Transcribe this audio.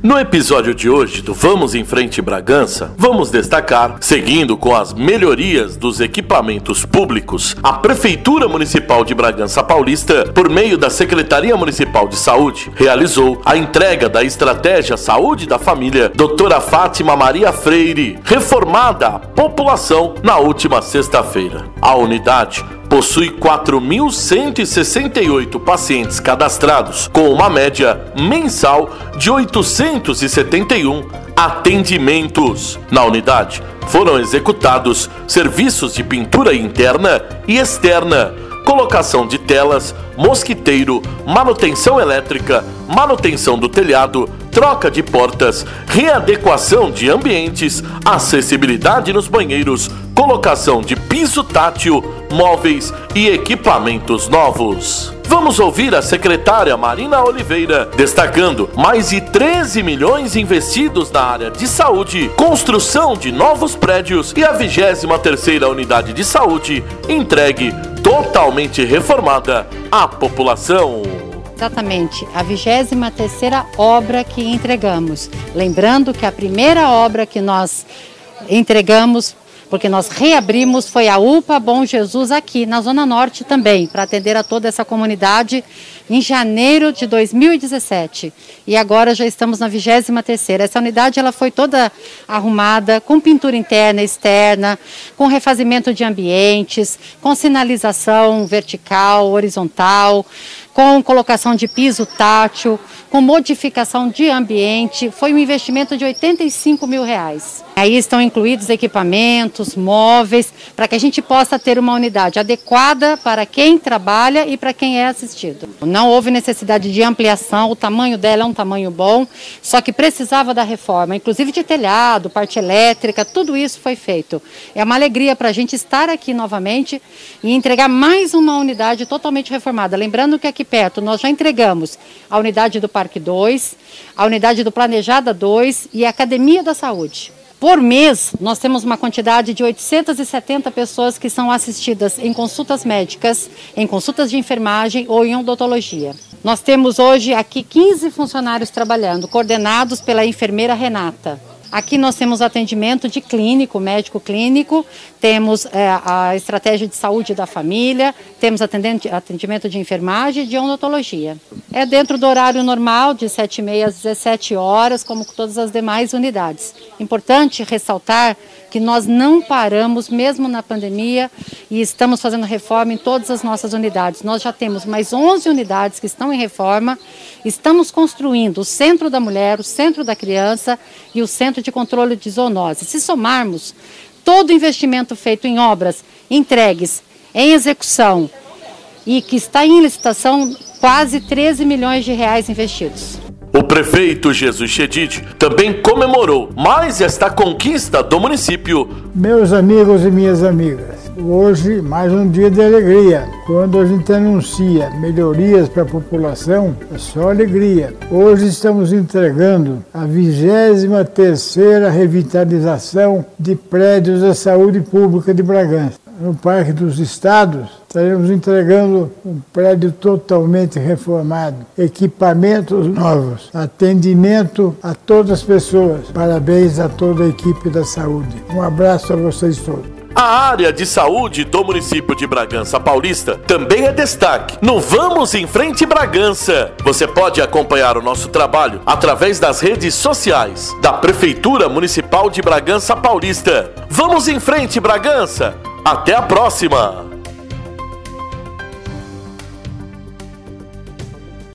No episódio de hoje do Vamos em Frente Bragança, vamos destacar, seguindo com as melhorias dos equipamentos públicos, a Prefeitura Municipal de Bragança Paulista, por meio da Secretaria Municipal de Saúde, realizou a entrega da Estratégia Saúde da Família Doutora Fátima Maria Freire, reformada à população na última sexta-feira. A unidade possui 4.168 pacientes cadastrados, com uma média mensal de 871 atendimentos. Na unidade foram executados serviços de pintura interna e externa, colocação de telas, mosquiteiro, manutenção elétrica, manutenção do telhado, troca de portas, readequação de ambientes, acessibilidade nos banheiros, colocação de piso tátil, móveis e equipamentos novos. Vamos ouvir a secretária Marina Oliveira destacando mais de 13 milhões investidos na área de saúde, construção de novos prédios e a 23ª unidade de saúde entregue totalmente reformada à população. Exatamente, a 23 terceira obra que entregamos. Lembrando que a primeira obra que nós entregamos porque nós reabrimos, foi a UPA Bom Jesus aqui na Zona Norte também, para atender a toda essa comunidade em janeiro de 2017. E agora já estamos na 23ª. Essa unidade ela foi toda arrumada, com pintura interna e externa, com refazimento de ambientes, com sinalização vertical, horizontal, com colocação de piso tátil, com modificação de ambiente. Foi um investimento de 85 mil reais. Aí estão incluídos equipamentos, móveis, para que a gente possa ter uma unidade adequada para quem trabalha e para quem é assistido. Não houve necessidade de ampliação, o tamanho dela é um tamanho bom, só que precisava da reforma, inclusive de telhado, parte elétrica, tudo isso foi feito. É uma alegria para a gente estar aqui novamente e entregar mais uma unidade totalmente reformada. Lembrando que aqui perto nós já entregamos a unidade do Parque 2, a unidade do Planejada 2 e a Academia da Saúde. Por mês, nós temos uma quantidade de 870 pessoas que são assistidas em consultas médicas, em consultas de enfermagem ou em odontologia. Nós temos hoje aqui 15 funcionários trabalhando, coordenados pela enfermeira Renata. Aqui nós temos atendimento de clínico, médico clínico, temos é, a estratégia de saúde da família, temos atendimento de enfermagem e de odontologia. É dentro do horário normal, de 7h30 às 17 horas, como todas as demais unidades. Importante ressaltar que nós não paramos, mesmo na pandemia, e estamos fazendo reforma em todas as nossas unidades. Nós já temos mais 11 unidades que estão em reforma, estamos construindo o Centro da Mulher, o Centro da Criança e o Centro de Controle de Zoonose. Se somarmos todo o investimento feito em obras entregues, em execução e que está em licitação, quase 13 milhões de reais investidos. O prefeito Jesus Chedid também comemorou mais esta conquista do município. Meus amigos e minhas amigas, hoje mais um dia de alegria. Quando a gente anuncia melhorias para a população, é só alegria. Hoje estamos entregando a 23 terceira revitalização de prédios da saúde pública de Bragança no Parque dos Estados, estaremos entregando um prédio totalmente reformado, equipamentos novos, atendimento a todas as pessoas. Parabéns a toda a equipe da saúde. Um abraço a vocês todos. A área de saúde do município de Bragança Paulista também é destaque no Vamos em Frente Bragança. Você pode acompanhar o nosso trabalho através das redes sociais da Prefeitura Municipal de Bragança Paulista. Vamos em Frente Bragança! Até a próxima!